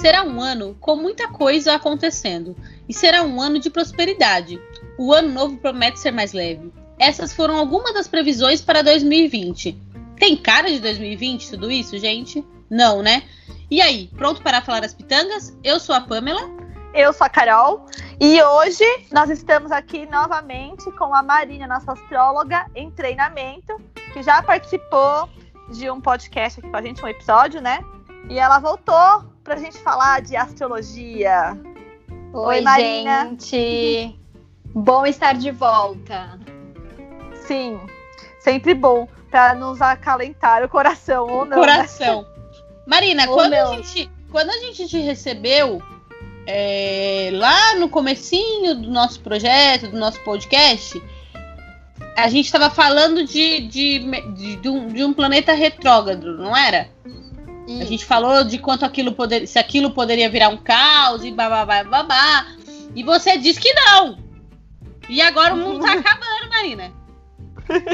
será um ano com muita coisa acontecendo e será um ano de prosperidade. O ano novo promete ser mais leve. Essas foram algumas das previsões para 2020. Tem cara de 2020 tudo isso, gente? Não, né? E aí, pronto para falar as pitangas? Eu sou a Pamela. Eu sou a Carol. E hoje nós estamos aqui novamente com a Marina, nossa astróloga em treinamento, que já participou de um podcast aqui com a gente, um episódio, né? E ela voltou para a gente falar de astrologia. Oi, Oi Marina. gente. Bom estar de volta. Sim, sempre bom para nos acalentar o coração ou não. Né? Coração. Né? Marina, quando a, gente, quando a gente te recebeu é, lá no comecinho do nosso projeto, do nosso podcast, a gente estava falando de, de, de, de, um, de um planeta retrógrado, não era? Isso. A gente falou de quanto aquilo poderia, se aquilo poderia virar um caos e babá, babá. E você disse que não. E agora o mundo tá acabando, Marina.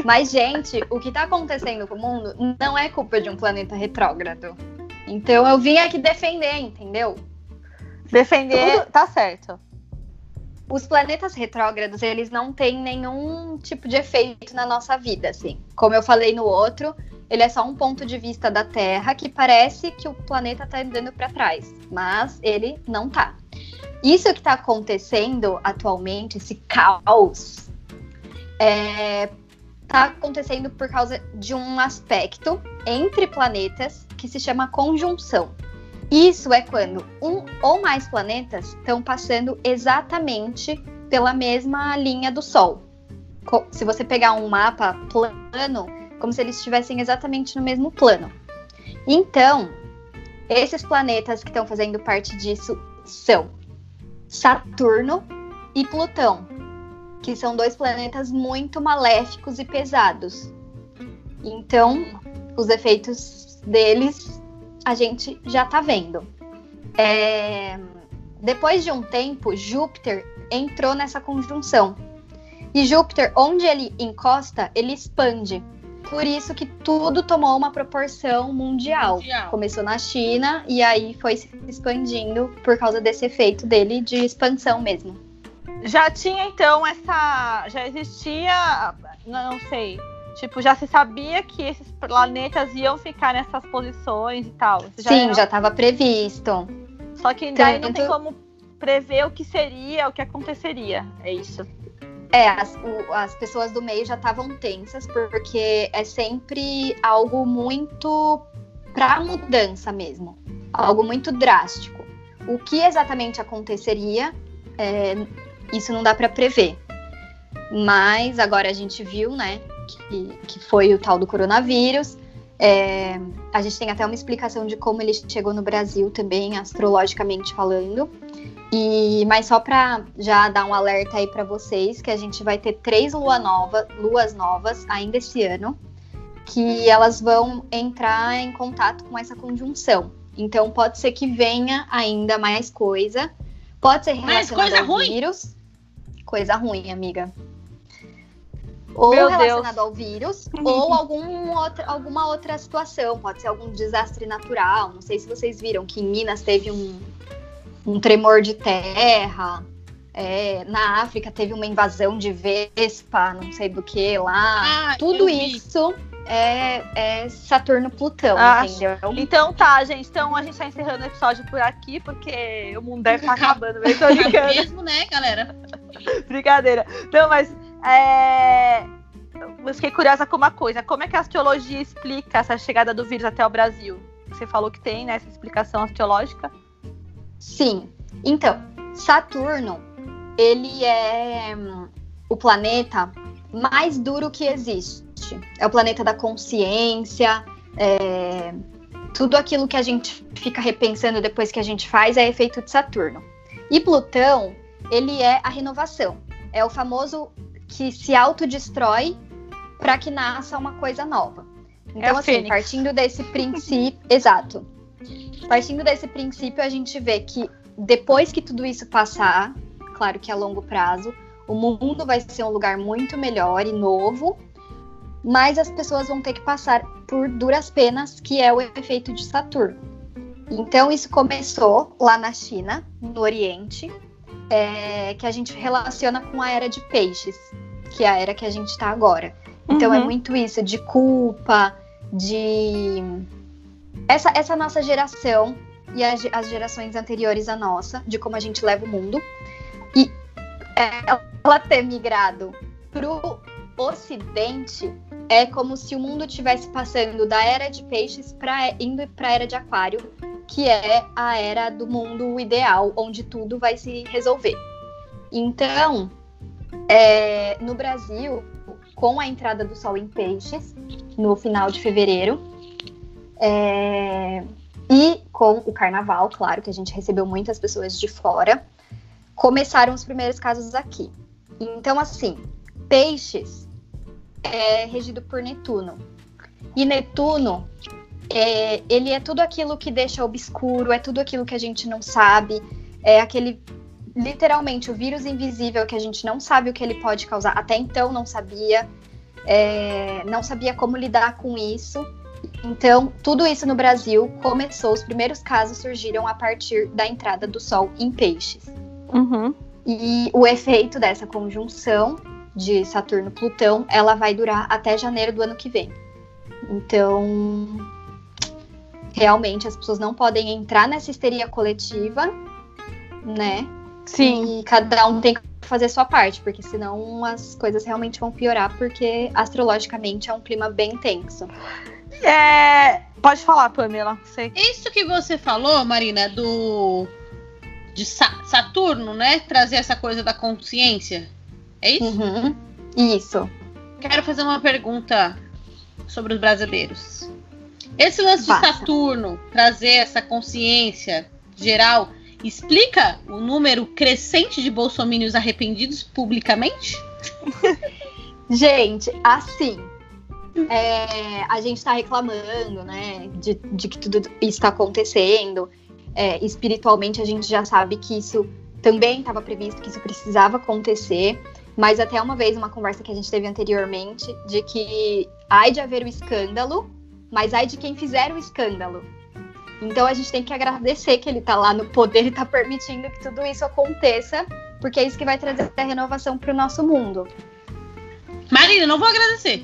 Mas, gente, o que tá acontecendo com o mundo não é culpa de um planeta retrógrado. Então eu vim aqui defender, entendeu? Defender, Tudo... tá certo. Os planetas retrógrados, eles não têm nenhum tipo de efeito na nossa vida, assim. Como eu falei no outro, ele é só um ponto de vista da Terra que parece que o planeta está andando para trás, mas ele não tá. Isso que está acontecendo atualmente, esse caos, é, tá acontecendo por causa de um aspecto entre planetas que se chama conjunção. Isso é quando um ou mais planetas estão passando exatamente pela mesma linha do Sol. Se você pegar um mapa plano, como se eles estivessem exatamente no mesmo plano. Então, esses planetas que estão fazendo parte disso são Saturno e Plutão, que são dois planetas muito maléficos e pesados. Então, os efeitos deles a gente já está vendo. É... Depois de um tempo, Júpiter entrou nessa conjunção. E Júpiter, onde ele encosta, ele expande. Por isso que tudo tomou uma proporção mundial. mundial. Começou na China e aí foi se expandindo por causa desse efeito dele de expansão mesmo. Já tinha então essa. Já existia. Não sei. Tipo, já se sabia que esses planetas iam ficar nessas posições e tal. Já Sim, era... já estava previsto. Só que ainda Tanto... não tem como prever o que seria, o que aconteceria. É isso. É, as, o, as pessoas do meio já estavam tensas, porque é sempre algo muito para mudança mesmo. Algo muito drástico. O que exatamente aconteceria, é, isso não dá para prever. Mas agora a gente viu, né, que, que foi o tal do coronavírus. É, a gente tem até uma explicação de como ele chegou no Brasil também, astrologicamente falando. E mas só para já dar um alerta aí para vocês que a gente vai ter três lua nova, luas novas ainda esse ano, que elas vão entrar em contato com essa conjunção. Então pode ser que venha ainda mais coisa. Pode ser relacionado ao ruim. vírus. Coisa ruim, amiga. Ou Meu relacionado Deus. ao vírus, ou algum outra, alguma outra situação. Pode ser algum desastre natural. Não sei se vocês viram que em Minas teve um, um tremor de terra. É, na África teve uma invasão de vespa, não sei do que lá. Ah, Tudo isso é, é Saturno-Plutão, ah, entendeu? Então tá, gente. Então a gente tá encerrando o episódio por aqui, porque o mundo deve estar tá acabando mesmo. Tô mesmo, né, galera? Brincadeira. Não, mas é... eu fiquei curiosa com uma coisa. Como é que a astrologia explica essa chegada do vírus até o Brasil? Você falou que tem, né, essa explicação astrológica. Sim. Então, Saturno, ele é hum, o planeta mais duro que existe. É o planeta da consciência, é... tudo aquilo que a gente fica repensando depois que a gente faz é efeito de Saturno. E Plutão, ele é a renovação. É o famoso que se autodestrói para que nasça uma coisa nova. Então, é assim, Fênix. partindo desse princípio. exato. Partindo desse princípio, a gente vê que depois que tudo isso passar, claro que a longo prazo, o mundo vai ser um lugar muito melhor e novo, mas as pessoas vão ter que passar por duras penas, que é o efeito de Saturno. Então, isso começou lá na China, no Oriente, é, que a gente relaciona com a era de peixes, que é a era que a gente está agora. Então, é Uhum. muito isso de culpa, de. Essa, essa nossa geração e as, as gerações anteriores à nossa, de como a gente leva o mundo. E ela ter migrado pro Ocidente é como se o mundo estivesse passando da era de peixes para indo para a era de aquário, que é a era do mundo ideal, onde tudo vai se resolver. Então, é, no Brasil, com a entrada do sol em peixes, no final de fevereiro, é, e com o carnaval, claro, que a gente recebeu muitas pessoas de fora, começaram os primeiros casos aqui. Então, assim, peixes é regido por Netuno. E Netuno, é, ele é tudo aquilo que deixa obscuro, é tudo aquilo que a gente não sabe, é aquele literalmente o vírus invisível que a gente não sabe o que ele pode causar. Até então não sabia, é, não sabia como lidar com isso. Então, tudo isso no Brasil começou, os primeiros casos surgiram a partir da entrada do Sol em peixes. Uhum. E o efeito dessa conjunção de Saturno-Plutão, ela vai durar até janeiro do ano que vem. Então, realmente as pessoas não podem entrar nessa histeria coletiva, né? Sim. E cada um tem que fazer a sua parte, porque senão as coisas realmente vão piorar, porque astrologicamente é um clima bem tenso. É, Pode falar, Pamela. Você... Isso que você falou, Marina, do de Sa- Saturno, né? Trazer essa coisa da consciência. É isso? Uhum. Isso. Quero fazer uma pergunta sobre os brasileiros. Esse lance de Faça. Saturno trazer essa consciência geral explica o número crescente de bolsomínios arrependidos publicamente? Gente, assim, é, a gente tá reclamando, né, de, de que tudo isso tá acontecendo. É, espiritualmente, a gente já sabe que isso também estava previsto, que isso precisava acontecer. Mas até uma vez, uma conversa que a gente teve anteriormente, de que ai de haver o escândalo, mas ai de quem fizer o escândalo. Então a gente tem que agradecer que ele tá lá no poder e tá permitindo que tudo isso aconteça, porque é isso que vai trazer a renovação pro nosso mundo. Marina, não vou agradecer.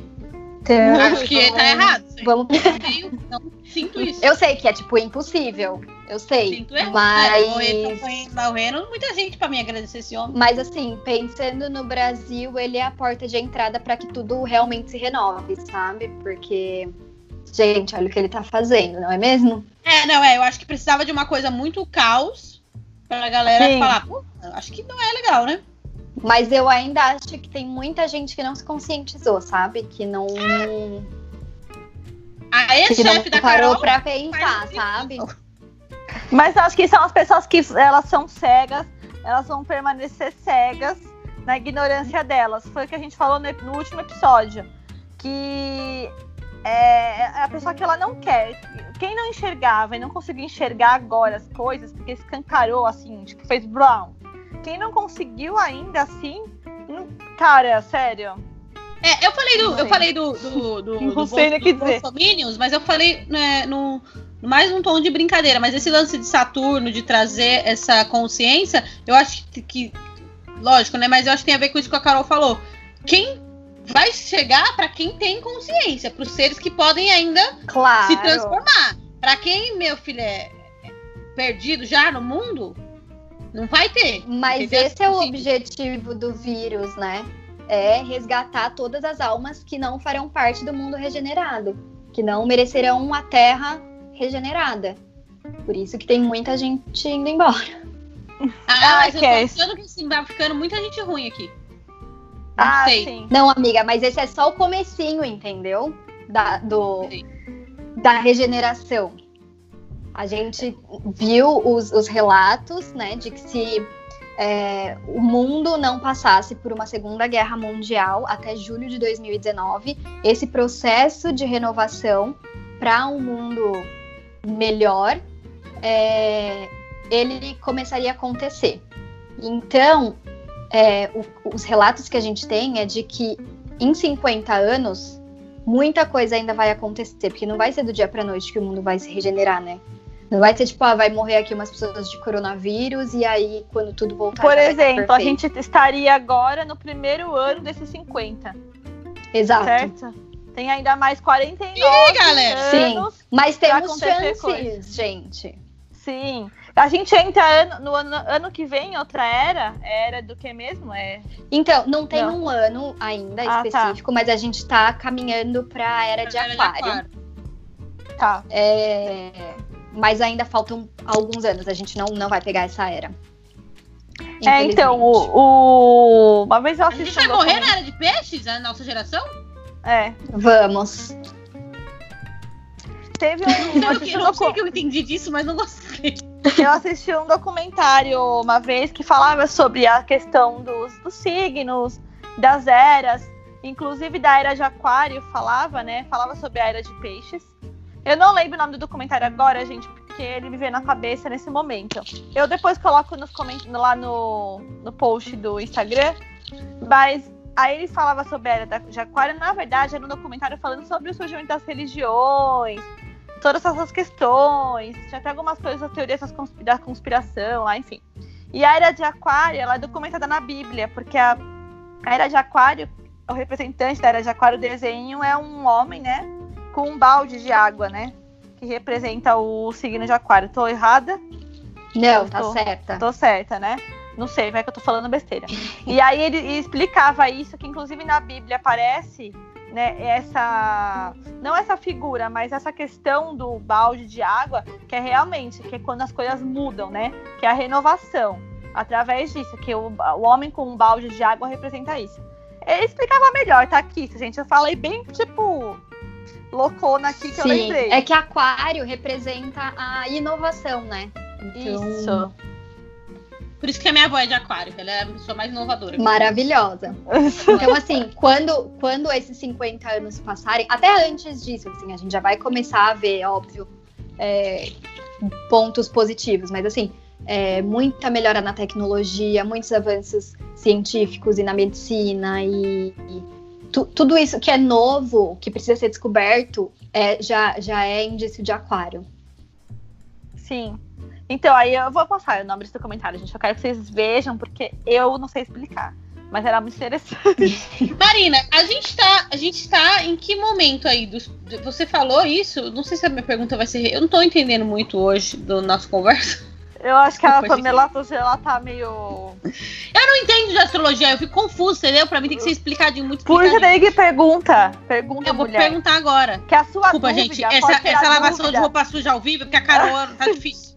Então, Acho que tá errado. Vamos Meio- Não sinto isso. Eu sei que é, tipo, impossível. Eu sei. Sinto errado. mas- É, morrendo, muita gente pra mim agradecer esse homem. Mas, assim, pensando no Brasil, ele é a porta de entrada para que tudo realmente se renove, sabe? Porque, gente, olha o que ele tá fazendo, não é mesmo? É, não, é, eu acho que precisava de uma coisa muito caos pra galera Sim. falar, pô, acho que não é legal, né? Mas eu ainda acho que tem muita gente que não se conscientizou, sabe? Que não, A que ex-chefe da parou Carol. pra pensar, sabe? Mas acho que são as pessoas que elas são cegas, elas vão permanecer cegas na ignorância delas. Foi o que a gente falou no, no último episódio. Que é a pessoa que ela não quer. Quem não enxergava e não conseguiu enxergar agora as coisas, porque escancarou assim, tipo, fez brown. Quem não conseguiu ainda assim, não- cara, sério. É, eu falei do. Eu falei do. do, do, Não do sei do. Bolsominions, mas eu falei né, no, mais num tom de brincadeira. Mas esse lance de Saturno, de trazer essa consciência, eu acho que. que- lógico, né? Mas eu acho que tem a ver com isso que a Carol falou. Quem vai chegar pra quem tem consciência, pros seres que podem ainda Claro. se transformar. Pra quem, meu filho, é perdido já no mundo, não vai ter. Mas entendeu? esse é o Sim. objetivo do vírus, né? É resgatar todas as almas que não farão parte do mundo regenerado, que não merecerão uma terra regenerada. Por isso que tem muita gente indo embora. Ah, Ah, mas eu que tô é isso. achando que assim, vai ficando muita gente ruim aqui. Não Ah, sei. sim. Não, amiga, mas esse é só o comecinho, entendeu? Da, do, Sim. da regeneração. A gente viu os, os relatos, né, de que se é, o mundo não passasse por uma segunda guerra mundial até julho de 2019, esse processo de renovação para um mundo melhor, é, ele começaria a acontecer. Então, é, o- os relatos que a gente tem é de que em 50 anos muita coisa ainda vai acontecer, porque não vai ser do dia para noite que o mundo vai se regenerar, né? Não vai ser tipo, ah, vai morrer aqui umas pessoas de coronavírus e aí quando tudo voltar. Por exemplo, a gente estaria agora no primeiro ano desses 50. Exato. Certo? Tem ainda mais 49 Ih, galera. anos. Sim, mas temos chances, coisas. gente. Sim. A gente entra ano- no ano, ano que vem, outra era. Era do que mesmo? É. Então, não tem Não. um ano ainda Ah, tá. específico, mas a gente tá caminhando pra era de Era aquário. Tá. É, Mas ainda faltam alguns anos, a gente não, não vai pegar essa era. É, então, o, o- Uma vez eu A gente assisti. vai um morrer na área de peixes, a nossa geração? É. Vamos. Teve um. Eu, eu assisti eu um não sei o que eu entendi disso, mas não gostei. Eu assisti um documentário uma vez que falava sobre a questão dos, dos signos, das eras, inclusive da era de aquário falava, né? Falava sobre a era de peixes. Eu não lembro o nome do documentário agora, gente, porque ele me veio na cabeça nesse momento. Eu depois coloco nos coment... lá no, no post do Instagram, mas aí ele falava sobre a era da- aquário, na verdade era um documentário falando sobre o surgimento das religiões, todas essas questões, tinha até algumas coisas das teorias da conspiração lá, enfim. E a era de aquário, ela é documentada na Bíblia, porque a, a era de aquário, o representante da era de aquário, o desenho é um homem, né, com um balde de água, né, que representa o signo de aquário. Tô errada? Não, tá Tô. certa. Tô certa, né? Não sei, vai que eu tô falando besteira. e aí ele explicava isso, que inclusive na Bíblia aparece, né, essa. Não essa figura, mas essa questão do balde de água, que é realmente, que é quando as coisas mudam, né? Que é a renovação. Através disso, que o, o homem com um balde de água representa isso. Ele explicava melhor, tá aqui, gente. Eu falei bem, tipo, loucona aqui que eu Sim, lembrei. é que aquário representa a inovação, né? Então, Isso. Por isso que a minha avó é de aquário, que ela é a pessoa mais inovadora. Maravilhosa. Então, assim, quando, quando esses 50 anos passarem, até antes disso, assim, a gente já vai começar a ver, óbvio, é, pontos positivos, mas assim, é, muita melhora na tecnologia, muitos avanços científicos e na medicina e, e tu- tudo isso que é novo, que precisa ser descoberto, é, já, já é indício de aquário. Sim. Então, aí eu vou passar o nome desse documentário, gente. Eu quero que vocês vejam, porque eu não sei explicar. Mas era muito interessante. Marina, a gente tá, a gente tá em que momento aí? Dos, você falou isso? Não sei se a minha pergunta vai ser. Eu não tô entendendo muito hoje do nosso conversa. Eu acho que a. Pamela ela tá meio. Eu não entendo de astrologia, eu fico confuso, entendeu? Pra mim tem que ser explicadinho, muito Por explicadinho. daí que pergunta. Pergunta, Eu vou mulher. perguntar agora. Que a sua Desculpa, dúvida. gente. pode Essa, essa lavação dúvida- de roupa suja ao vivo, é porque a Carol tá difícil.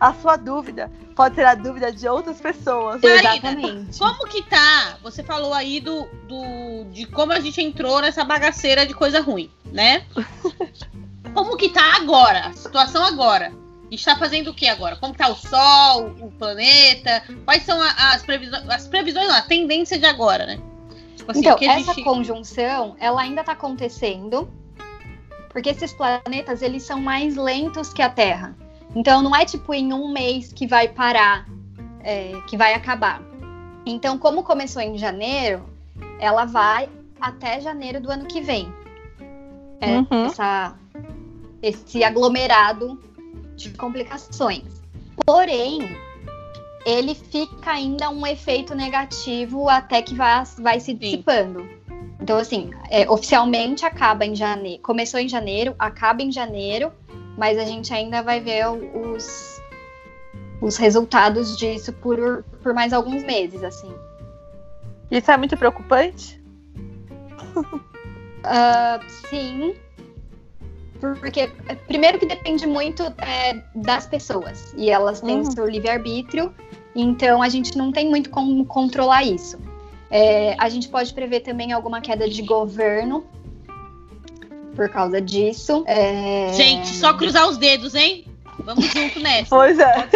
A sua dúvida pode ser a dúvida de outras pessoas. Marina, Exatamente. Como que tá? Você falou aí do, do de como a gente entrou nessa bagaceira de coisa ruim, né? Como que tá agora? A situação agora? A gente tá fazendo o que agora? Como que tá o Sol, o planeta? Quais são a- as previsões? As previsões, não, a tendência de agora, né? Tipo assim, Então, essa gente- conjunção, ela ainda está acontecendo, porque esses planetas, eles são mais lentos que a Terra. Então, não é tipo em um mês que vai parar, é, que vai acabar. Então, como começou em janeiro, ela vai até janeiro do ano que vem. É, Uhum. essa, esse aglomerado de complicações. Porém, ele fica ainda um efeito negativo até que vai, vai se dissipando. Então, assim, é, oficialmente acaba em janeiro. Começou em janeiro, acaba em janeiro, mas a gente ainda vai ver os, os resultados disso por, por mais alguns meses, assim. Isso é muito preocupante? Ah, sim. Porque, primeiro que depende muito é, das pessoas. E elas têm Uhum. o seu livre-arbítrio. Então, a gente não tem muito como controlar isso. É, a gente pode prever também alguma queda de governo por causa disso. É, Gente, só cruzar os dedos, hein? Vamos junto nessa. Pois é.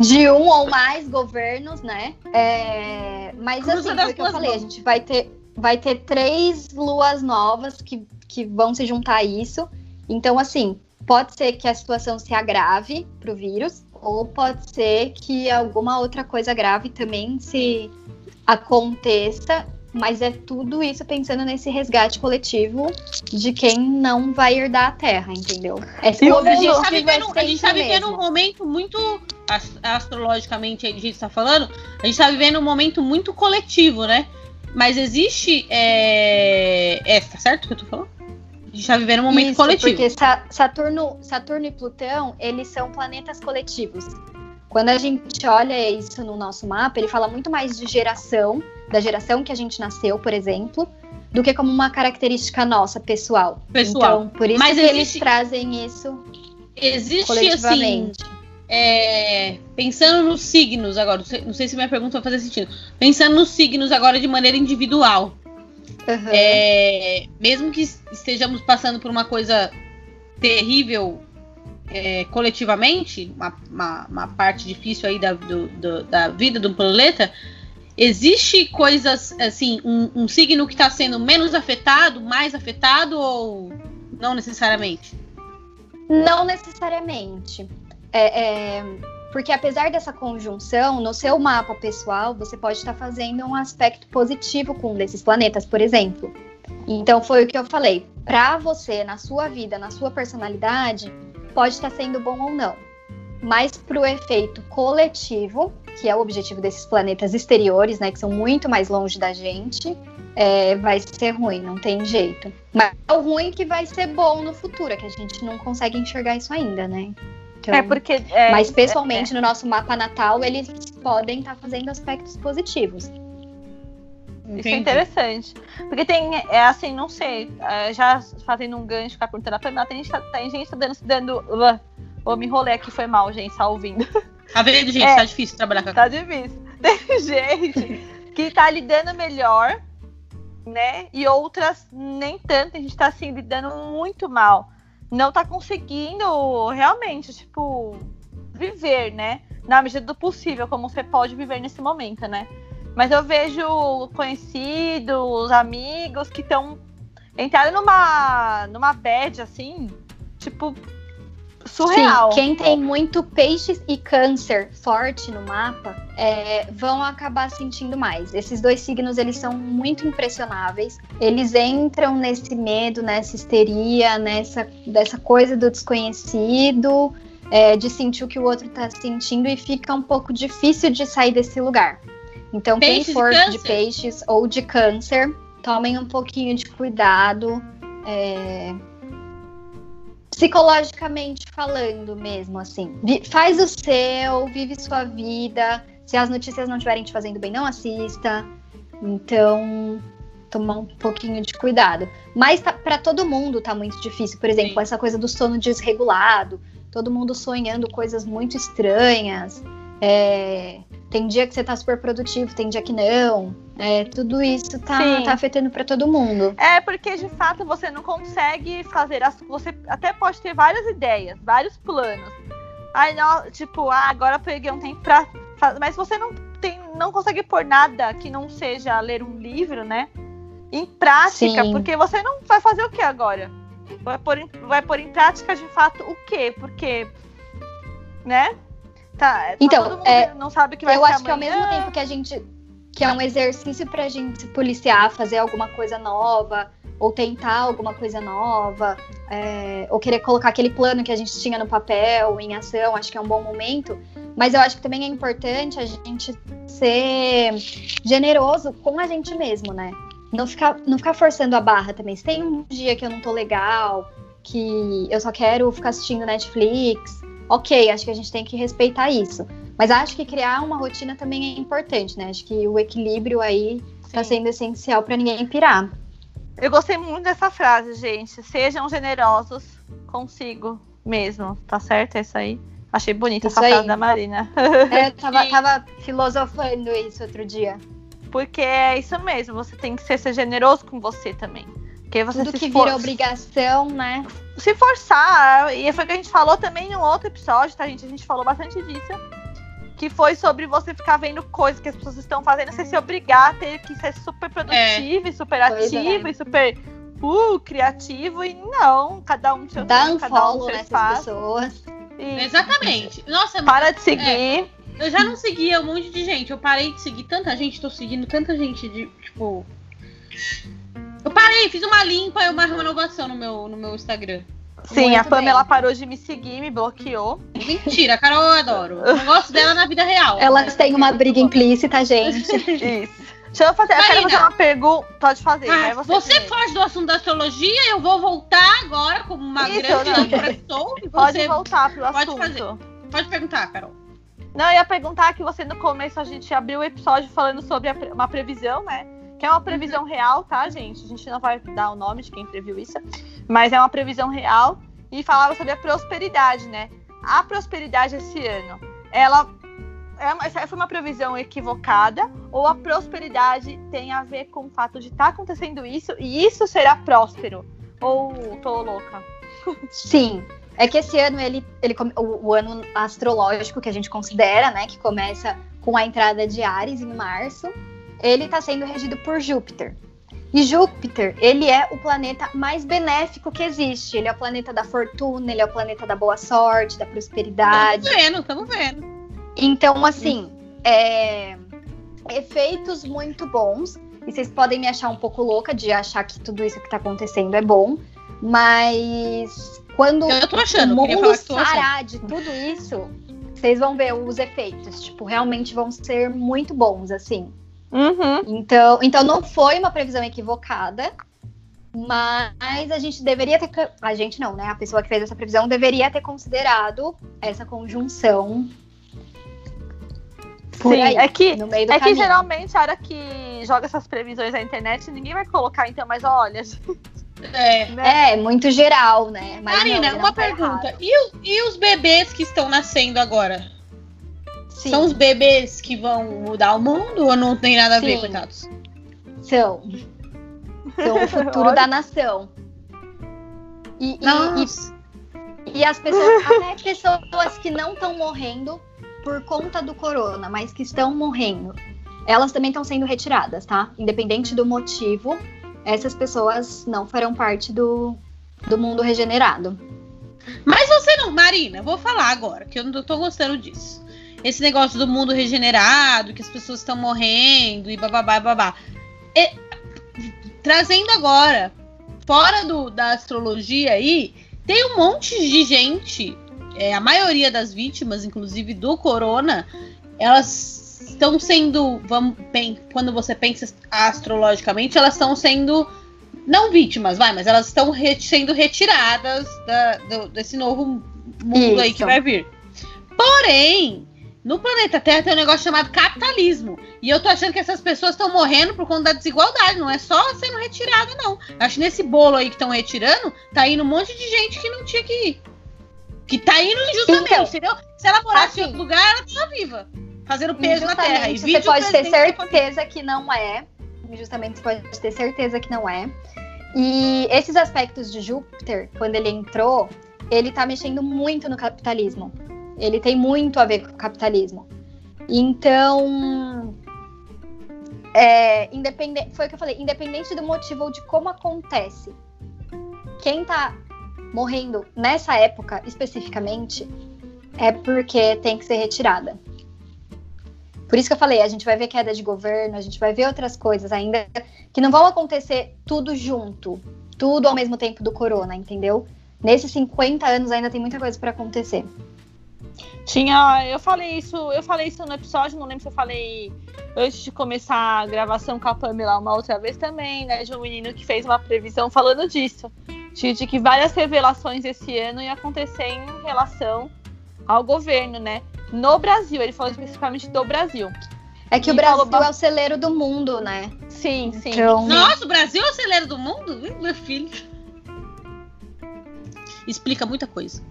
De um ou mais governos, né? É, mas Cruza assim, foi o que eu falei, a mãos. gente vai ter, vai ter três luas novas que, que vão se juntar a isso. Então, assim, pode ser que a situação se agrave pro vírus, ou pode ser que alguma outra coisa grave também se aconteça mas é tudo isso pensando nesse resgate coletivo de quem não vai herdar a terra, entendeu? É a gente está vivendo, a gente tá vivendo um momento muito astrologicamente a gente está falando, a gente está vivendo um momento muito coletivo, né? Mas existe. É, é tá certo que eu tô falando? A gente está vivendo um momento Isso, coletivo. Porque Saturno, Saturno e Plutão, eles são planetas coletivos. Quando a gente olha isso no nosso mapa, ele fala muito mais de geração, da geração que a gente nasceu, por exemplo, do que como uma característica nossa, pessoal. Pessoal. Então, por isso Mas que existe... eles trazem isso existe assim. É, pensando nos signos agora, não sei se minha pergunta vai fazer sentido. Pensando nos signos agora de maneira individual. Uhum. É, mesmo que estejamos passando por uma coisa terrível é, coletivamente, uma, uma, uma, parte difícil aí da, do, do, da vida do planeta, existe coisas, assim, um, um signo que está sendo menos afetado, mais afetado ou não necessariamente? Não necessariamente. É, é, porque apesar dessa conjunção, no seu mapa pessoal, você pode estar fazendo um aspecto positivo com um desses planetas, por exemplo. Então foi o que eu falei. Para você, na sua vida, na sua personalidade, pode estar sendo bom ou não. Mas para o efeito coletivo, que é o objetivo desses planetas exteriores, né, que são muito mais longe da gente, é, vai ser ruim, não tem jeito. Mas é o ruim que vai ser bom no futuro, é que a gente não consegue enxergar isso ainda, né? Então, é porque. É, mas pessoalmente, é, no nosso mapa natal, eles podem estar fazendo aspectos positivos. Entendi. Isso é interessante. Porque tem, é assim, não sei, é, já fazendo um gancho, ficar perguntando a Pamela, tem gente, tá, tem gente tá dando, dando oh, me enrolei aqui, foi mal, gente, tá ouvindo. Tá vendo, gente? É, tá difícil trabalhar com a Tá difícil. Tem gente que tá lidando melhor, né? E outras nem tanto, a gente tá assim, lidando muito mal. Não tá conseguindo realmente, tipo, viver, né? Na medida do possível, como você pode viver nesse momento, né? Mas eu vejo conhecidos, amigos que estão entraram numa numa bad assim, tipo surreal. Sim, quem tem muito peixes e câncer forte no mapa é, vão acabar sentindo mais. Esses dois signos eles são muito impressionáveis. Eles entram nesse medo, nessa histeria, nessa dessa coisa do desconhecido, é, de sentir o que o outro está sentindo e fica um pouco difícil de sair desse lugar. Então, quem for de, de, peixes ou de câncer, tomem um pouquinho de cuidado. É... Psicologicamente falando mesmo, assim. Faz o seu, vive sua vida. Se as notícias não estiverem te fazendo bem, não assista. Então, tomar um pouquinho de cuidado. Mas tá, para todo mundo tá muito difícil. Por exemplo, Sim. essa coisa do sono desregulado, todo mundo sonhando coisas muito estranhas. É, tem dia que você tá super produtivo, tem dia que não. É, tudo isso tá, tá afetando para todo mundo. É, porque de fato você não consegue fazer as. Você até pode ter várias ideias, vários planos. Aí, não, tipo, ah, agora peguei um tempo pra. Mas você não tem, não consegue pôr nada que não seja ler um livro, né? Em prática, Sim. porque você não vai fazer o que agora? Vai pôr, em, vai pôr em prática de fato o quê? Porque, né? Tá, tá então, é, não sabe o que vai Eu acho amanhã. que ao mesmo tempo que a gente que é um exercício pra gente se policiar, fazer alguma coisa nova, ou tentar alguma coisa nova, é, ou querer colocar aquele plano que a gente tinha no papel em ação, acho que é um bom momento. Mas eu acho que também é importante a gente ser generoso com a gente mesmo, né? Não ficar, não ficar forçando a barra também. Se tem um dia que eu não tô legal, que eu só quero ficar assistindo Netflix, ok, acho que a gente tem que respeitar isso. Mas acho que criar uma rotina também é importante, né? Acho que o equilíbrio aí está sendo essencial para ninguém pirar. Eu gostei muito dessa frase, gente. Sejam generosos consigo mesmo, tá certo? É isso aí. Achei bonita isso essa aí. frase da Marina. É, eu tava, tava filosofando isso outro dia. Porque é isso mesmo, você tem que ser, ser generoso com você também. Porque você Tudo que vira obrigação, né? Se forçar, e foi o que a gente falou também em um outro episódio, tá, gente? A gente falou bastante disso. Que foi sobre você ficar vendo coisas que as pessoas estão fazendo, você se obrigar a ter que ser super produtivo é. e super é. ativo é. e super uh, criativo. E não, cada um seu Dá um cada follow um nessas pessoas. E... Exatamente. Nossa, para de seguir. É, eu já não seguia um monte de gente. Eu parei de seguir tanta gente, tô seguindo tanta gente de, tipo, Eu parei, fiz uma limpa e uma renovação no meu, no meu Instagram. Sim, Muito a Pamela bem. parou de me seguir, me bloqueou. Mentira, Carol, eu adoro. Eu gosto dela na vida real. Elas têm uma briga implícita, gente. Isso. Deixa eu fazer, Marina, eu quero fazer uma pergunta. Pode fazer. Ah, você você foge do assunto da astrologia, eu vou voltar agora como uma Isso, grande professor. Pode voltar pro pode assunto. Fazer. Pode perguntar, Carol. Não, eu ia perguntar que você no começo a gente abriu o episódio falando sobre uma previsão, né? Que é uma previsão real, tá, gente? A gente não vai dar o nome de quem previu isso, mas é uma previsão real e falava sobre a prosperidade, né? A prosperidade esse ano, ela é, foi uma previsão equivocada ou a prosperidade tem a ver com o fato de estar tá acontecendo isso e isso será próspero? Ou tô louca? Sim. É que esse ano ele, ele o, o ano astrológico que a gente considera, né, que começa com a entrada de Ares em março, ele está sendo regido por Júpiter. E Júpiter, ele é o planeta mais benéfico que existe. Ele é o planeta da fortuna, ele é o planeta da boa sorte, da prosperidade. Estamos vendo, estamos vendo. Então, assim, é, efeitos muito bons. E vocês podem me achar um pouco louca de achar que tudo isso que tá acontecendo é bom. Mas quando achando, o mundo sarar de tudo isso, vocês vão ver os efeitos. Tipo, realmente vão ser muito bons, assim. Uhum. Então, então não foi uma previsão equivocada. Mas a gente deveria ter. A gente não, né? A pessoa que fez essa previsão deveria ter considerado essa conjunção Sim, aí, é que, é que geralmente a hora que joga essas previsões na internet, ninguém vai colocar, então, mas olha. É, né? é muito geral, né? Mas Marina, não, uma tá pergunta. E, e, os bebês que estão nascendo agora? Sim. São os bebês que vão mudar o mundo ou não tem nada a Sim. ver, coitados? São. São o futuro da nação. E, e, e, e, as pessoas, até pessoas que não estão morrendo por conta do corona, mas que estão morrendo, elas também estão sendo retiradas, tá? Independente do motivo, essas pessoas não farão parte do, do mundo regenerado. Mas você não, Marina, vou falar agora, que eu não tô gostando disso. Esse negócio do mundo regenerado, que as pessoas estão morrendo e bababá, babá. E, trazendo agora, fora do, da astrologia aí, tem um monte de gente é, a maioria das vítimas, inclusive do corona, elas estão sendo, vamos, bem, quando você pensa astrologicamente, elas estão sendo não vítimas, vai, mas elas estão re sendo retiradas da, do, desse novo mundo Isso. aí que vai vir. Porém, no planeta Terra tem um negócio chamado capitalismo. E eu tô achando que essas pessoas estão morrendo por conta da desigualdade. Não é só sendo retirada, não. Acho que nesse bolo aí que estão retirando, tá indo um monte de gente que não tinha que ir. Que tá indo injustamente, então, entendeu? Se ela morasse assim, em outro lugar, ela tava viva. Fazendo peso na terra. E você pode ter certeza que não é. Justamente você pode ter certeza que não é. E esses aspectos de Júpiter, quando ele entrou, ele tá mexendo muito no capitalismo. Ele tem muito a ver com o capitalismo. Então, é, independente, foi o que eu falei, independente do motivo ou de como acontece, quem tá morrendo nessa época especificamente, é porque tem que ser retirada. Por isso que eu falei, a gente vai ver queda de governo, a gente vai ver outras coisas ainda que não vão acontecer tudo junto, tudo ao mesmo tempo do corona, entendeu? Nesses 50 anos ainda tem muita coisa para acontecer. Tinha, eu falei isso, eu falei isso no episódio, não lembro se eu falei antes de começar a gravação com a Pamela uma outra vez também, né, de um menino que fez uma previsão falando disso de que várias revelações esse ano iam acontecer em relação ao governo, né? No Brasil, ele falou especificamente do Brasil. É que e o Brasil falou... é o celeiro do mundo, né? Sim, sim. Então... Nossa, o Brasil é o celeiro do mundo? Meu filho. Explica muita coisa.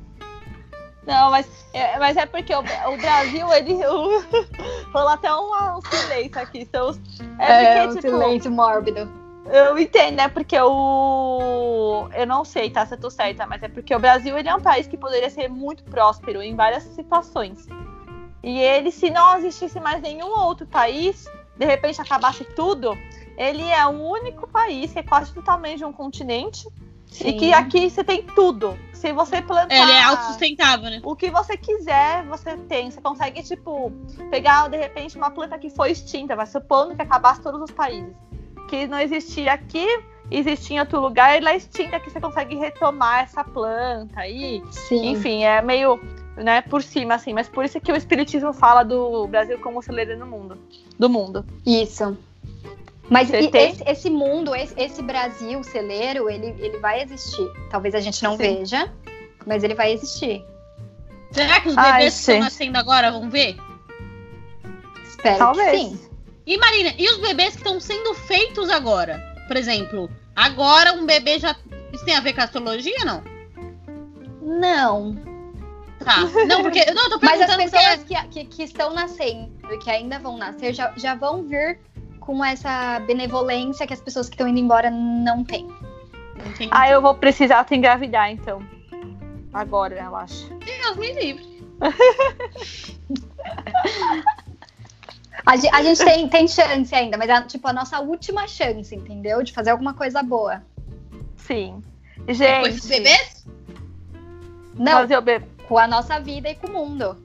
Não, mas é, mas é porque o, o Brasil, ele. Falou até um, um silêncio aqui. Os, é, é porque, um tipo, silêncio mórbido. Eu entendo, é porque o. Eu não sei, tá? Se eu tô certa, mas é porque o Brasil ele é um país que poderia ser muito próspero em várias situações. E ele, se não existisse mais nenhum outro país, de repente acabasse tudo, ele é o único país que é quase do tamanho de um continente. Sim. E que aqui você tem tudo. Se você plantar. Ele é autossustentável, né? O que você quiser, você tem. Você consegue, tipo, pegar, de repente, uma planta que foi extinta, vai supondo que acabasse todos os países que não existia aqui, existia em outro lugar, e lá extinta que você consegue retomar essa planta aí. Sim. Enfim, é meio né, por cima, assim, mas por isso que o Espiritismo fala do Brasil como celeiro no mundo. Do mundo. Isso. Mas e- esse, esse mundo, esse, esse Brasil celeiro, ele, ele vai existir. Talvez a gente não Sim. veja, mas ele vai existir. Será que os Ai, bebês que estão nascendo agora vão ver? Espero Talvez. que sim. E Marina, e os bebês que estão sendo feitos agora? Por exemplo, agora um bebê já. Isso tem a ver com a astrologia, não? Não. Tá. Não, porque. Não, eu tô Mas as perguntando pessoas que, que, que estão nascendo e que ainda vão nascer já, já vão vir com essa benevolência que as pessoas que estão indo embora não têm. Entendi. Ah, eu vou precisar te engravidar, então. Agora, eu acho. Deus me livre. A, a gente tem, tem chance ainda, mas é tipo a nossa última chance, entendeu? De fazer alguma coisa boa. Sim. Depois dos Gente, bebês? Não, fazer o bebê. com a nossa vida e com o mundo.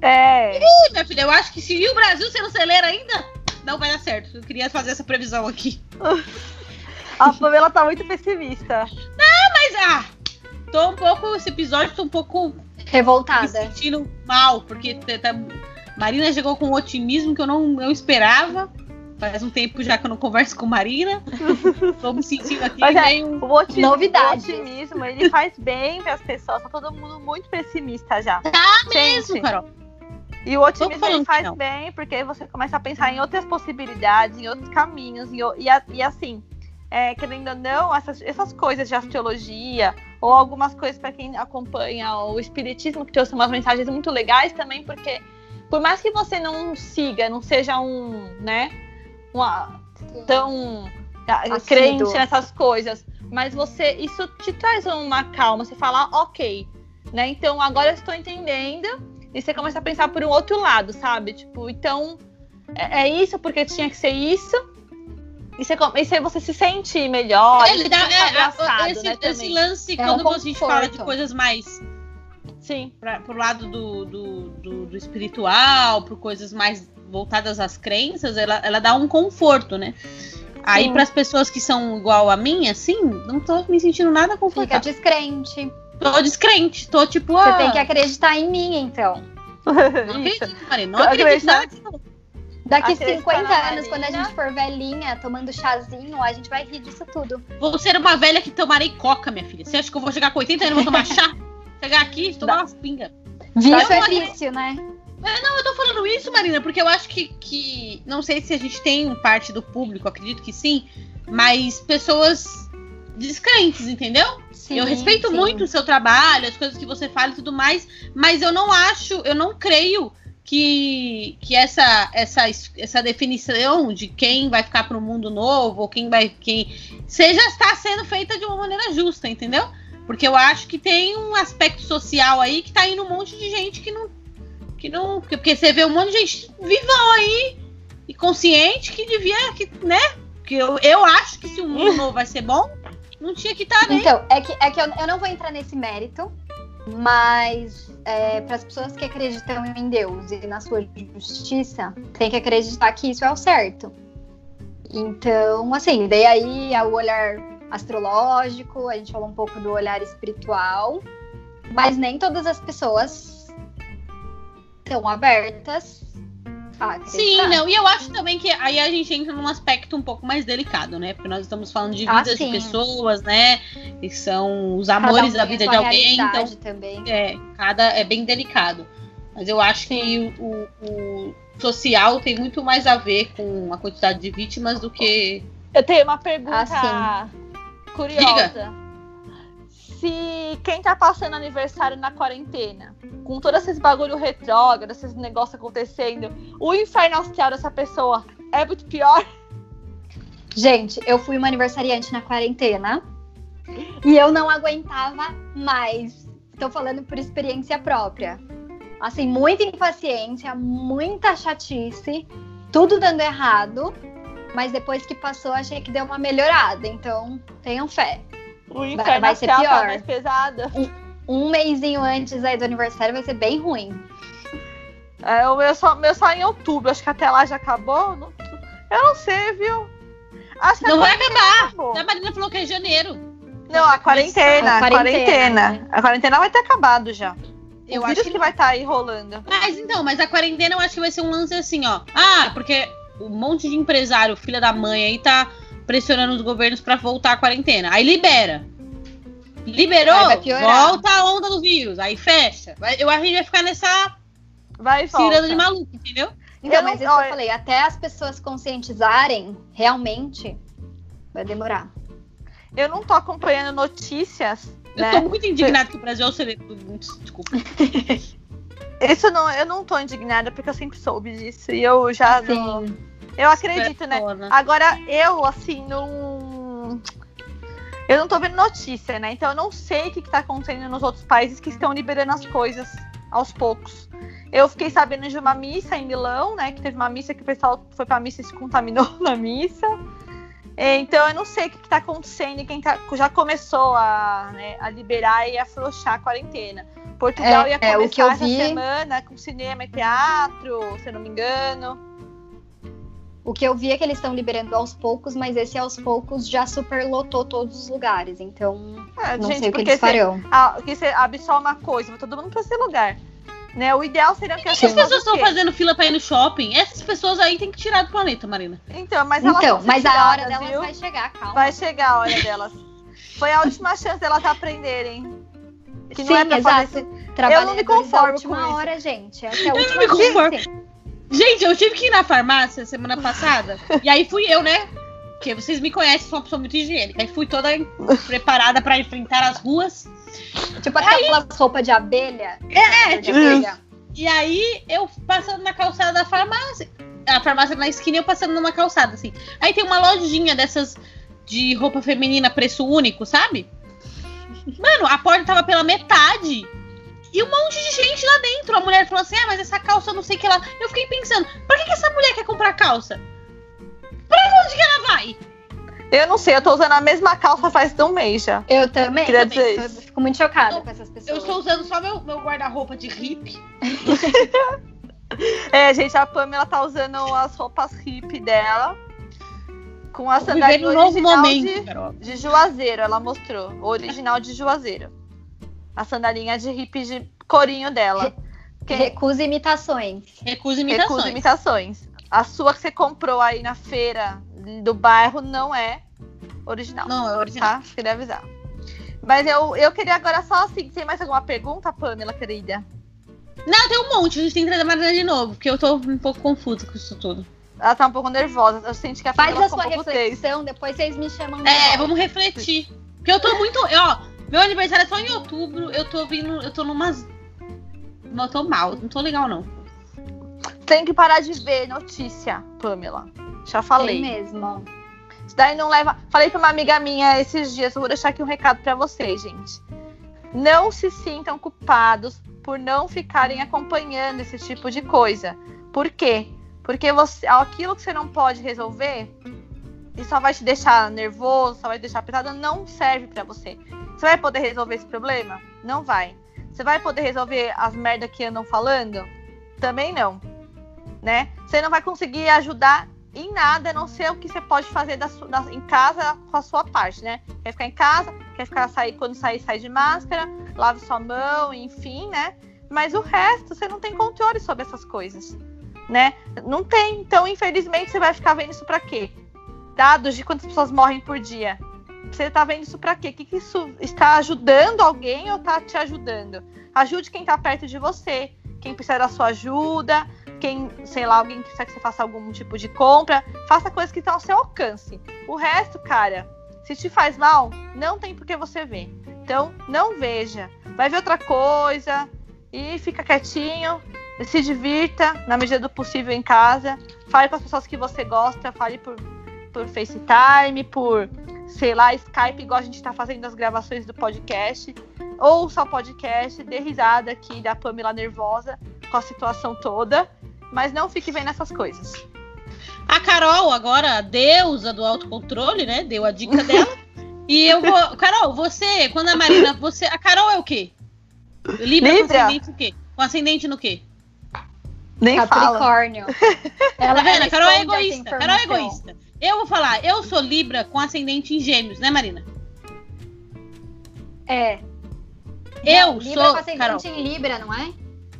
É. Ih, minha filha, eu acho que se o Brasil ser celeiro ainda, não vai dar certo. Eu queria fazer essa previsão aqui. A Pamela tá muito pessimista. Mas, ah, tô um pouco. Esse episódio, tô um pouco me Revoltada. sentindo mal, porque tá- tá- Marina chegou com um otimismo que eu não, não esperava. Faz um tempo já que eu não converso com Marina. Tô me sentindo aqui Mas é, meio. O otimismo, Novidades. o otimismo, ele faz bem para as pessoas. Tá todo mundo muito pessimista já. Tá mesmo, Carol. E o otimismo ele faz não. bem porque você começa a pensar em outras possibilidades, em outros caminhos. e, a- e assim, é, querendo ou não, essas, essas coisas de astrologia, ou algumas coisas para quem acompanha o Espiritismo, que trouxe umas mensagens muito legais também, porque por mais que você não siga, não seja um, né, uma, tão ah, Assíduo. crente nessas coisas, mas você isso te traz uma calma, você fala, ok, né? Então agora eu estou entendendo e você começa a pensar por um outro lado, sabe? Tipo, então é, é isso porque tinha que ser isso. E você, e você, você se sente melhor, Ele se dá, sente é, abraçado, esse, né, esse lance, É quando um a gente fala de coisas mais Sim, pra, pro lado do, do, do, do espiritual, por coisas mais voltadas às crenças, ela, ela dá um conforto, né? Aí, para as pessoas que são igual a mim, assim, não tô me sentindo nada Fica confortável. descrente. Tô descrente, tô tipo. Você ah, tem que acreditar em mim, então. Não acredito, Marina. Não acredito acredito. nada que você falou. Daqui Acreditar 50 na anos, quando a gente for velhinha, tomando chazinho, a gente vai rir disso tudo. Vou ser uma velha que tomarei coca, minha filha. Você acha que eu vou chegar com 80 anos e vou tomar chá? Chegar aqui, tomar umas pingas. Vício Eu é vício, né? Eu tô falando isso, Marina, porque eu acho que, que. Não sei se a gente tem parte do público, acredito que sim, mas pessoas descrentes, entendeu? Sim, eu respeito sim. muito o seu trabalho, as coisas que você fala e tudo mais, mas eu não acho, eu não creio que, que essa, essa, essa definição de quem vai ficar para o mundo novo, ou quem vai. quem seja está sendo feita de uma maneira justa, entendeu? Porque eu acho que tem um aspecto social aí que tá indo um monte de gente que não. Que não porque, porque você vê um monte de gente vivão aí e consciente que devia. Que, né? Porque eu, eu acho que se o mundo novo vai ser bom, não tinha que estar, né? Então, é que, é que eu, eu não vou entrar nesse mérito, mas para as pessoas que acreditam em Deus e na sua justiça, tem que acreditar que isso é o certo. Então, assim, daí aí é o olhar astrológico, a gente falou um pouco do olhar espiritual, mas nem todas as pessoas estão abertas a acreditar. Sim, não. E eu acho também que aí a gente entra num aspecto um pouco mais delicado, né? Porque nós estamos falando de Ah, vidas de sim. pessoas, né? Que são os um amores tem da vida de alguém. Então, também. é, cada é bem delicado. Mas eu acho que o, o- social tem muito mais a ver com a quantidade de vítimas do que. Eu tenho uma pergunta Ah, curiosa. Se quem tá passando aniversário na quarentena, com todos esses bagulho retrógrado, esses negócios acontecendo, o inferno astral dessa pessoa é muito pior? Gente, eu fui uma aniversariante na quarentena e eu não aguentava mais. Estou falando por experiência própria. Assim, muita impaciência, muita chatice, tudo dando errado. Mas depois que passou, achei que deu uma melhorada. Então, tenham fé. O inferno vai ser astral tá pior. mais pesada. Um mêsinho antes aí do aniversário vai ser bem ruim. É, o meu só, meu só em outubro, acho que até lá já acabou. Não- eu não sei, viu? Acho que Não a vai quarentena acabar. acabou. A Marina falou que é janeiro. Não, a quarentena, A a quarentena, quarentena. né? A quarentena vai ter acabado já. Eu o acho que que vai estar aí rolando. Mas então, mas a quarentena eu acho que vai ser um lance assim, ó. Ah, porque um monte de empresário, filha da mãe aí, tá pressionando os governos pra voltar à quarentena. Aí libera. Liberou, volta a onda do vírus. Aí fecha. Vai- Eu acho que a gente vai ficar nessa Vai tirando de maluco, entendeu? Então, Eu não- mas isso que olha- eu falei, até as pessoas conscientizarem, realmente, vai demorar. Eu não tô acompanhando notícias, Eu né? tô muito indignado que o Brasil é o celeiro do mundo. Desculpa. Isso não, eu não tô indignada porque eu sempre soube disso e eu já não, Sim. Eu acredito, né? Agora eu assim não eu não tô vendo notícia, né? Então eu não sei o que, que tá acontecendo nos outros países que estão liberando as coisas aos poucos. Eu fiquei sabendo de uma missa em Milão, né? Que teve uma missa que o pessoal foi pra missa e se contaminou na missa. É, Então eu não sei o que, que tá acontecendo e quem tá- já começou a, né, a liberar e afrouxar a quarentena. Portugal É, ia é, começar o que eu essa vi- semana com cinema e teatro, se eu não me engano. O que eu vi é que eles estão liberando aos poucos, mas esse aos poucos já superlotou todos os lugares. Então, É, não gente, sei o que porque eles farão. Ah, que você abre só uma coisa, vai todo mundo pra esse lugar. Né? O ideal seria que as As pessoas o estão fazendo fila pra ir no shopping. Essas pessoas aí tem que tirar do planeta, Marina. Então, mas elas Então, ser mas a hora tiradas, delas viu? vai chegar, calma. Vai chegar a hora delas. Foi a última chance delas aprenderem. Que não Sim, é pra exato. fazer. Trabalhadores conformo da com última isso. hora, gente. Essa é a Eu não última me conformo. chance. Gente, eu tive que ir na farmácia semana passada. e aí fui eu, né? Porque vocês me conhecem, sou uma pessoa muito higiênica. Aí fui toda preparada pra enfrentar as ruas. Tipo aquelas roupas de abelha. É, de tipo abelha. E aí eu passando na calçada da farmácia. A farmácia na esquina e eu passando numa calçada, assim. Aí tem uma lojinha dessas de roupa feminina preço único, sabe? Mano, a porta tava pela metade. E um monte de gente lá dentro. A mulher falou assim: Ah, mas essa calça eu não sei o que lá. Eu fiquei pensando, pra que, que essa mulher quer comprar calça? Pra onde que ela vai? Eu não sei, eu tô usando a mesma calça faz um mês já. Eu também. Queria também. dizer isso. fico muito chocada Eu- com essas pessoas. Eu estou usando só meu, meu guarda-roupa de hippie. É, gente, a Pamela tá usando as roupas hip dela. Com a sandália um novo original momento, de, de Juazeiro, ela mostrou. O original de Juazeiro. A sandalinha de hip de corinho dela. Quem Recusa imitações. Recusa imitações. recusa imitações. A sua que você comprou aí na feira do bairro não é original. Não, é original. Tá? Queria avisar. Mas eu, eu queria agora só assim, tem mais alguma pergunta, Pamela, querida? Não, tem um monte. A gente tem que trazer a de novo, porque eu tô um pouco confusa com isso tudo. Ela tá um pouco nervosa. Eu sinto que a Faz a sua reflexão, depois vocês me chamam de É, volta. vamos refletir. Porque eu tô muito. Ó, meu aniversário é só em outubro. Eu tô vindo. Eu tô numas. Não, eu tô mal. Não tô legal, não. Tem que parar de ver notícia, Pamela. Já Tem falei. mesmo. Isso daí não leva. Falei pra uma amiga minha esses dias, eu vou deixar aqui um recado pra vocês, gente. Não se sintam culpados por não ficarem acompanhando esse tipo de coisa. Por quê? Porque você, aquilo que você não pode resolver e só vai te deixar nervoso, só vai te deixar pesado, não serve pra você. Você vai poder resolver esse problema? Não vai. Você vai poder resolver as merdas que andam falando? Também não. Né? Você não vai conseguir ajudar em nada, a não ser o que você pode fazer da da- em casa com a sua parte, né? Quer ficar em casa, quer ficar sair quando sair, sai de máscara, lave sua mão, enfim, né? Mas o resto você não tem controle sobre essas coisas, né? Não tem. Então, infelizmente, você vai ficar vendo isso pra quê? Dados de quantas pessoas morrem por dia. Você tá vendo isso pra quê? O que, que isso está ajudando alguém ou tá te ajudando? Ajude quem tá perto de você, quem precisa da sua ajuda, quem, sei lá, alguém que quer que você faça algum tipo de compra, faça coisas que estão ao seu alcance. O resto, cara, se te faz mal, não tem por que você ver. Então, não veja. Vai ver outra coisa e fica quietinho, se divirta na medida do possível em casa. Fale com as pessoas que você gosta, fale por, por FaceTime, por, sei lá, Skype, igual a gente tá fazendo as gravações do podcast. Ouça o podcast, dê risada aqui da Pamela nervosa com a situação toda, mas não fique vendo essas coisas. A Carol, agora, a deusa do autocontrole, né? Deu a dica dela. e eu vou. Carol, você, quando a Marina. Você, a Carol é o quê? Libra, com Libra. ascendente o quê? Com ascendente no quê? Nem fala. Capricórnio. Tá Ela, vendo? ela A Carol é egoísta. Carol é egoísta. Eu vou falar, eu sou Libra com ascendente em gêmeos, né, Marina? É. Eu Não, Libra sou. com ascendente Carol, em Libra, não é?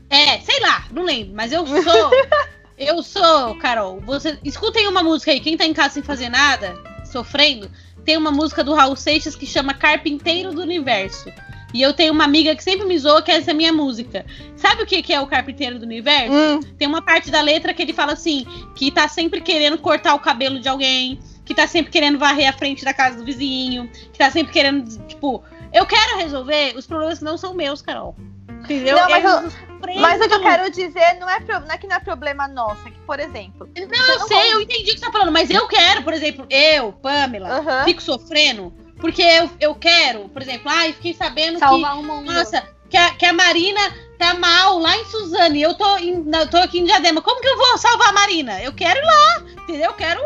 é, sei lá, não lembro, mas eu sou. eu sou, Carol. Você, escutem uma música aí, quem tá em casa sem fazer nada, sofrendo, tem uma música do Raul Seixas que chama Carpinteiro do Universo. E eu tenho uma amiga que sempre me zoa que essa é a minha música. Sabe o que, que é o Carpinteiro do Universo? Hum, Tem uma parte da letra que ele fala assim: que tá sempre querendo cortar o cabelo de alguém, que tá sempre querendo varrer a frente da casa do vizinho, que tá sempre querendo, tipo, eu quero resolver os problemas que não são meus, Carol. Entendeu? Não, mas Eu eu- mas o que eu quero dizer não é, pro- não é que não é problema nosso, é que, por exemplo. Não, eu não sei, eu entendi o que você tá falando, mas eu quero, por exemplo, eu, Pamela, fico sofrendo, porque eu, eu quero, por exemplo, ai, fiquei sabendo Salvar que, nossa, que a, que a Marina tá mal lá em Suzane, e eu tô, em, eu tô aqui em Diadema, como que eu vou salvar a Marina? Eu quero ir lá, entendeu? Eu quero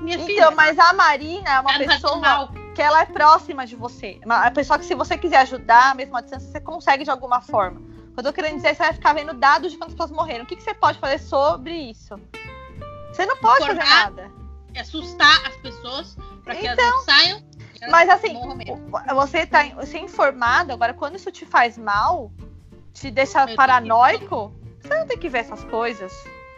minha filha. Então, mas a Marina é uma pessoa mal. que ela é próxima de você. Uma pessoa que se você quiser ajudar, mesmo à distância, você consegue de alguma forma. Eu tô querendo dizer é você vai ficar vendo dados de quantas pessoas morreram. O que, que você pode fazer sobre isso? Você não pode fazer Informar. nada. Assustar as pessoas pra que elas Então, não saiam. Mas assim, você tá você é informado, agora quando isso te faz mal, te deixa Eu paranoico, você não tem que ver essas coisas.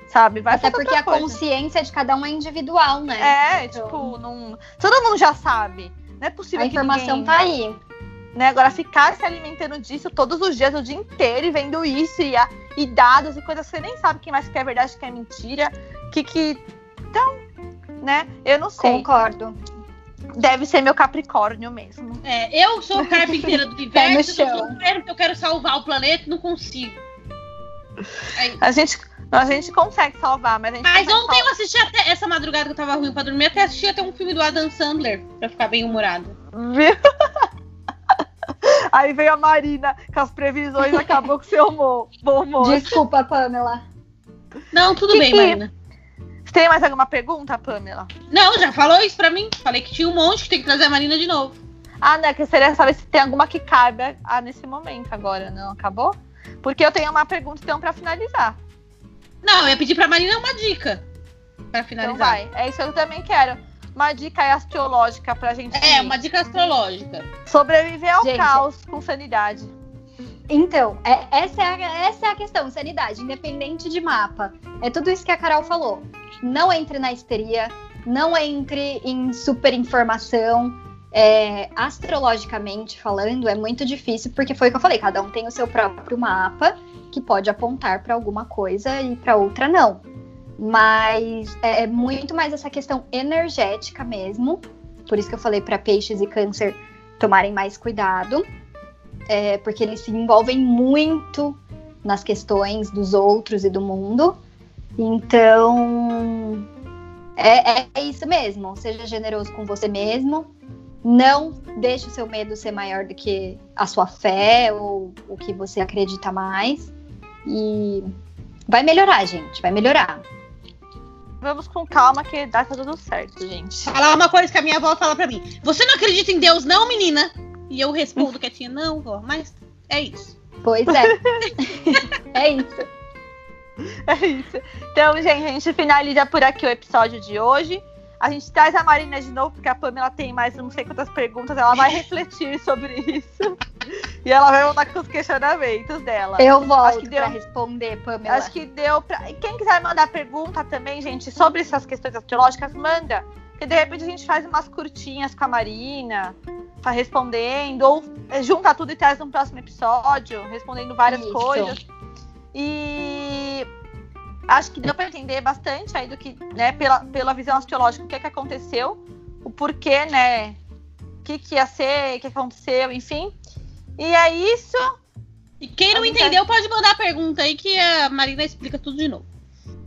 Sabe? Vai Até porque a coisa. consciência de cada um é individual, né? É, Então, tipo, não... todo mundo já sabe. Não é possível a que informação ninguém... tá aí. né? Agora, ficar se alimentando disso todos os dias, o dia inteiro, e vendo isso, e, a- e dados e coisas que você nem sabe quem mais que é verdade, que é mentira, que que. Então, né? Eu não sei. Concordo. Deve ser meu Capricórnio mesmo. É, eu sou carpinteira do universo, eu porque eu quero salvar o planeta e não consigo. É. A gente, a gente consegue salvar, mas a gente Mas consegue ontem eu assisti até essa madrugada que eu tava ruim pra dormir, até assisti até um filme do Adam Sandler pra ficar bem humorado. salvar. Viu? Aí veio a Marina com as previsões acabou com o seu humor. Bom humor. Desculpa, Pamela. Não, tudo Que bem, que- Marina. Você tem mais alguma pergunta, Pamela? Não, já falou isso pra mim. Falei que tinha um monte, que tem que trazer a Marina de novo. Ah, né? Que seria saber se tem alguma que caiba ah, nesse momento agora, não? Acabou? Porque eu tenho uma pergunta então pra finalizar. Não, eu ia pedir pra Marina uma dica pra Então finalizar. vai. É isso que eu também quero. Uma dica astrológica pra gente É, uma dica astrológica. sobreviver ao Gente. caos com sanidade. Então, é- essa, é a, essa é a questão, sanidade, independente de mapa. É tudo isso que a Carol falou. Não entre na histeria, não entre em super informação. É, astrologicamente falando, é muito difícil, porque foi o que eu falei, cada um tem o seu próprio mapa que pode apontar para alguma coisa e para outra não. Mas é, é muito mais essa questão energética mesmo. Por isso que eu falei para peixes e câncer tomarem mais cuidado é, porque eles se envolvem muito nas questões dos outros e do mundo. Então, é, é isso mesmo. Seja generoso com você mesmo. Não deixe o seu medo ser maior do que a sua fé ou o que você acredita mais. E vai melhorar, gente. Vai melhorar. Vamos com calma que dá tudo certo, gente. Falar uma coisa que a minha avó fala pra mim. Você não acredita em Deus, não, menina? E eu respondo quietinha, não, vó, mas é isso. Pois é. é isso. É isso. Então, gente, a gente finaliza por aqui o episódio de hoje. A gente traz a Marina de novo, porque a Pamela tem mais não sei quantas perguntas. Ela vai refletir sobre isso. E ela vai voltar com os questionamentos dela. Eu volto que deu- para responder, Pamela. Acho que deu pra. E quem quiser mandar pergunta também, gente, sobre essas questões astrológicas, manda. Porque de repente a gente faz umas curtinhas com a Marina, tá respondendo, ou eh, junta tudo e traz um próximo episódio, respondendo várias Isso. coisas. E acho que deu para entender bastante aí do que, né, pela, pela visão astrológica, o que, é que aconteceu, o porquê, né? O que, que ia ser, o que aconteceu, enfim. E é isso. E quem não A entendeu pode mandar pergunta aí que a Marina explica tudo de novo.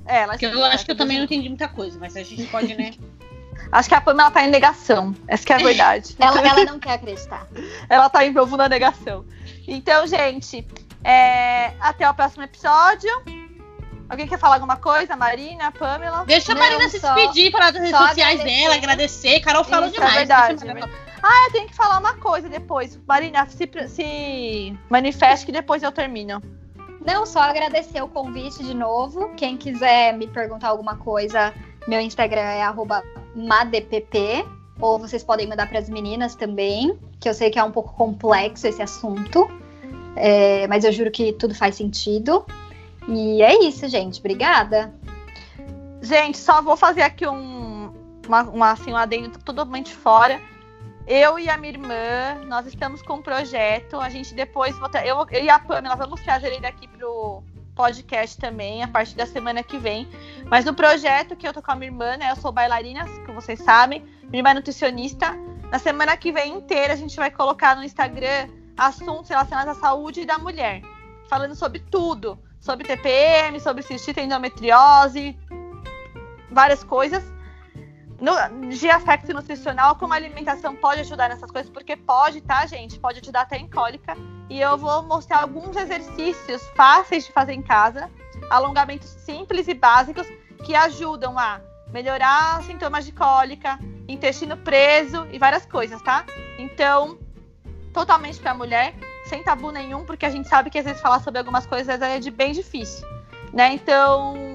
É, ela Porque eu explica acho que eu também não entendi muita coisa, mas a gente pode, né? Acho que a Pamela tá em negação. Essa que é a verdade. Ela, ela não quer acreditar. Ela tá em profunda negação. Então, gente, é, até o próximo episódio. Alguém quer falar alguma coisa? Marina, Pamela? Deixa a Não, Marina se despedir, falar das redes sociais agradecer. dela, agradecer. Carol falou Isso, é demais. verdade, é Ah, eu tenho que falar uma coisa depois. Marina, se, se manifeste que depois eu termino. Não, só agradecer o convite de novo. Quem quiser me perguntar alguma coisa, meu Instagram é arroba MADPP, ou vocês podem mandar para as meninas também, que eu sei que é um pouco complexo esse assunto, é, mas eu juro que tudo faz sentido. E é isso, gente. Obrigada. Gente, só vou fazer aqui um, uma, uma, assim, um adendo totalmente fora. Eu e a minha irmã, nós estamos com um projeto. A gente depois, eu, eu e a Pamela vamos trazer ele aqui pro podcast também, a partir da semana que vem. Mas no projeto que eu tô com a minha irmã, né? Eu sou bailarina, que vocês sabem. Minha irmã é nutricionista. Na semana que vem inteira, a gente vai colocar no Instagram assuntos relacionados à saúde da mulher. Falando sobre tudo. Sobre TPM, sobre cistite endometriose, várias coisas. No, de aspecto nutricional, como a alimentação pode ajudar nessas coisas, porque pode, tá, gente? Pode ajudar até em cólica. E eu vou mostrar alguns exercícios fáceis de fazer em casa, alongamentos simples e básicos que ajudam a melhorar sintomas de cólica, intestino preso e várias coisas, tá? Então, totalmente para a mulher, sem tabu nenhum, porque a gente sabe que às vezes falar sobre algumas coisas é de bem difícil, né? Então,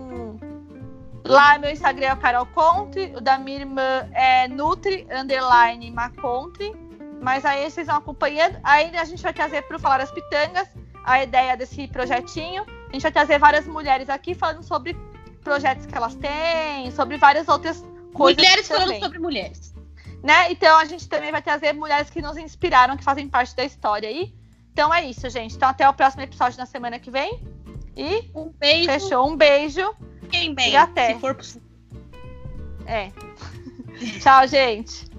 Lá meu Instagram é o Carol Conte, o da minha irmã é Nutri Underline Macontre. Mas aí vocês vão acompanhando. Aí a gente vai trazer para o Falar as Pitangas a ideia desse projetinho. A gente vai trazer várias mulheres aqui falando sobre projetos que elas têm, sobre várias outras coisas. Mulheres falando sobre mulheres. Né? Então a gente também vai trazer mulheres que nos inspiraram, que fazem parte da história aí. Então é isso, gente. Então até o próximo episódio na semana que vem. E um beijo. Fechou. Um beijo. Fiquem bem, e até. se for possível. É. Tchau, gente.